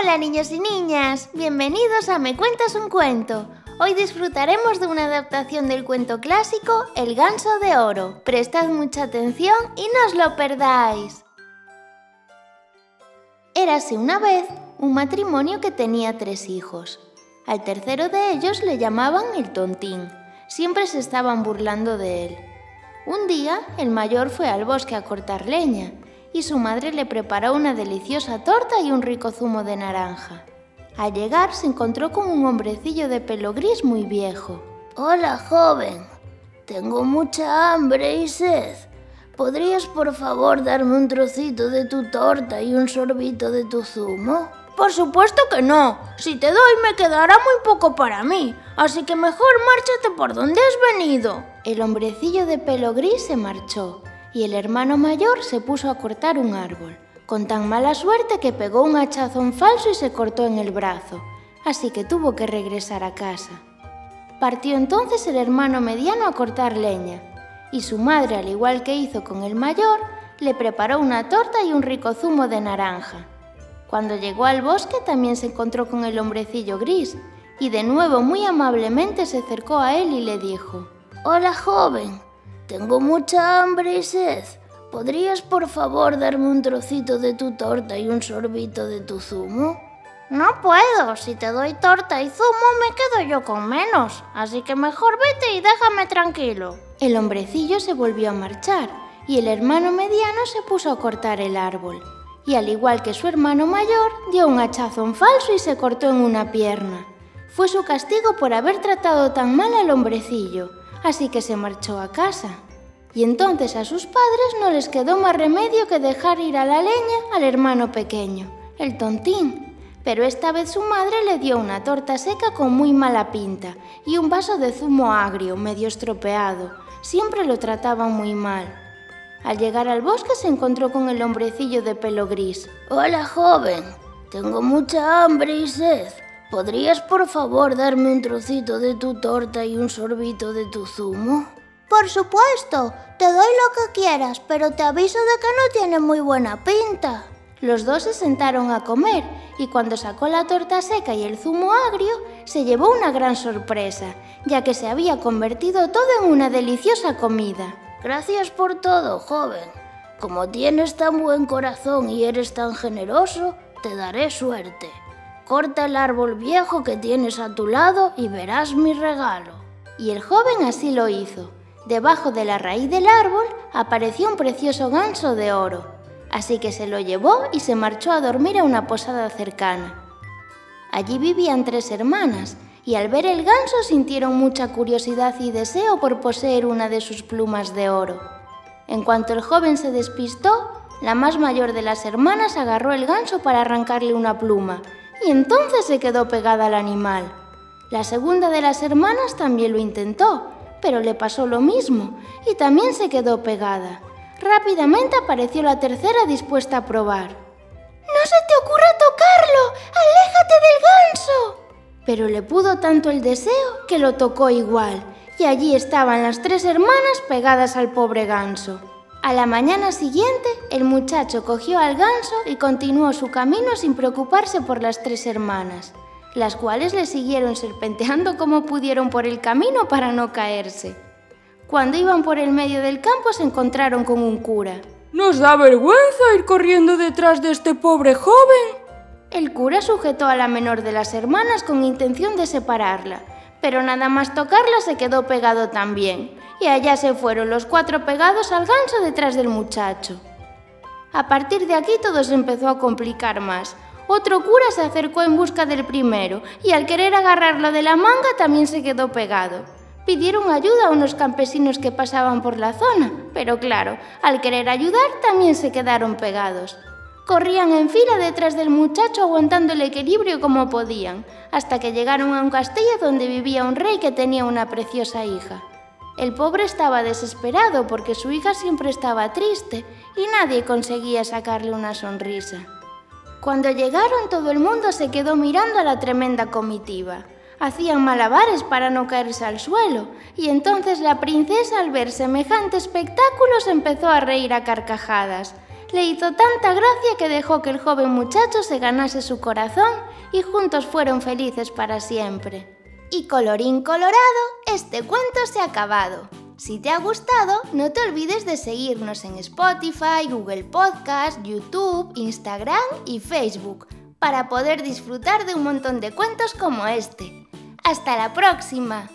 Hola niños y niñas, bienvenidos a Me Cuentas un Cuento. Hoy disfrutaremos de una adaptación del cuento clásico El ganso de oro. Prestad mucha atención y no os lo perdáis. Érase una vez un matrimonio que tenía tres hijos. Al tercero de ellos le llamaban el tontín. Siempre se estaban burlando de él. Un día el mayor fue al bosque a cortar leña y su madre le preparó una deliciosa torta y un rico zumo de naranja. Al llegar se encontró con un hombrecillo de pelo gris muy viejo. Hola, joven. Tengo mucha hambre y sed. ¿Podrías por favor darme un trocito de tu torta y un sorbito de tu zumo? Por supuesto que no. Si te doy me quedará muy poco para mí. Así que mejor márchate por donde has venido. El hombrecillo de pelo gris se marchó y el hermano mayor se puso a cortar un árbol, con tan mala suerte que pegó un hachazón falso y se cortó en el brazo, así que tuvo que regresar a casa. Partió entonces el hermano mediano a cortar leña, y su madre, al igual que hizo con el mayor, le preparó una torta y un rico zumo de naranja. Cuando llegó al bosque también se encontró con el hombrecillo gris, y de nuevo muy amablemente se acercó a él y le dijo, Hola joven, tengo mucha hambre y sed. ¿Podrías por favor darme un trocito de tu torta y un sorbito de tu zumo? No puedo. Si te doy torta y zumo me quedo yo con menos. Así que mejor vete y déjame tranquilo. El hombrecillo se volvió a marchar y el hermano mediano se puso a cortar el árbol. Y al igual que su hermano mayor, dio un hachazón falso y se cortó en una pierna. Fue su castigo por haber tratado tan mal al hombrecillo así que se marchó a casa. Y entonces a sus padres no les quedó más remedio que dejar ir a la leña al hermano pequeño, el tontín. Pero esta vez su madre le dio una torta seca con muy mala pinta y un vaso de zumo agrio, medio estropeado. Siempre lo trataban muy mal. Al llegar al bosque se encontró con el hombrecillo de pelo gris. Hola, joven. Tengo mucha hambre y sed. ¿Podrías por favor darme un trocito de tu torta y un sorbito de tu zumo? Por supuesto, te doy lo que quieras, pero te aviso de que no tiene muy buena pinta. Los dos se sentaron a comer y cuando sacó la torta seca y el zumo agrio, se llevó una gran sorpresa, ya que se había convertido todo en una deliciosa comida. Gracias por todo, joven. Como tienes tan buen corazón y eres tan generoso, te daré suerte. Corta el árbol viejo que tienes a tu lado y verás mi regalo. Y el joven así lo hizo. Debajo de la raíz del árbol apareció un precioso ganso de oro, así que se lo llevó y se marchó a dormir a una posada cercana. Allí vivían tres hermanas, y al ver el ganso sintieron mucha curiosidad y deseo por poseer una de sus plumas de oro. En cuanto el joven se despistó, la más mayor de las hermanas agarró el ganso para arrancarle una pluma, y entonces se quedó pegada al animal. La segunda de las hermanas también lo intentó, pero le pasó lo mismo y también se quedó pegada. Rápidamente apareció la tercera dispuesta a probar. ¡No se te ocurra tocarlo! ¡Aléjate del ganso! Pero le pudo tanto el deseo que lo tocó igual, y allí estaban las tres hermanas pegadas al pobre ganso. A la mañana siguiente, el muchacho cogió al ganso y continuó su camino sin preocuparse por las tres hermanas, las cuales le siguieron serpenteando como pudieron por el camino para no caerse. Cuando iban por el medio del campo se encontraron con un cura. ¿Nos da vergüenza ir corriendo detrás de este pobre joven? El cura sujetó a la menor de las hermanas con intención de separarla, pero nada más tocarla se quedó pegado también, y allá se fueron los cuatro pegados al ganso detrás del muchacho. A partir de aquí todo se empezó a complicar más. Otro cura se acercó en busca del primero y al querer agarrarlo de la manga también se quedó pegado. Pidieron ayuda a unos campesinos que pasaban por la zona, pero claro, al querer ayudar también se quedaron pegados. Corrían en fila detrás del muchacho aguantando el equilibrio como podían, hasta que llegaron a un castillo donde vivía un rey que tenía una preciosa hija. El pobre estaba desesperado porque su hija siempre estaba triste y nadie conseguía sacarle una sonrisa. Cuando llegaron todo el mundo se quedó mirando a la tremenda comitiva. Hacían malabares para no caerse al suelo y entonces la princesa al ver semejante espectáculo se empezó a reír a carcajadas le hizo tanta gracia que dejó que el joven muchacho se ganase su corazón y juntos fueron felices para siempre. Y colorín colorado, este cuento se ha acabado. Si te ha gustado, no te olvides de seguirnos en Spotify, Google Podcast, YouTube, Instagram y Facebook para poder disfrutar de un montón de cuentos como este. ¡Hasta la próxima!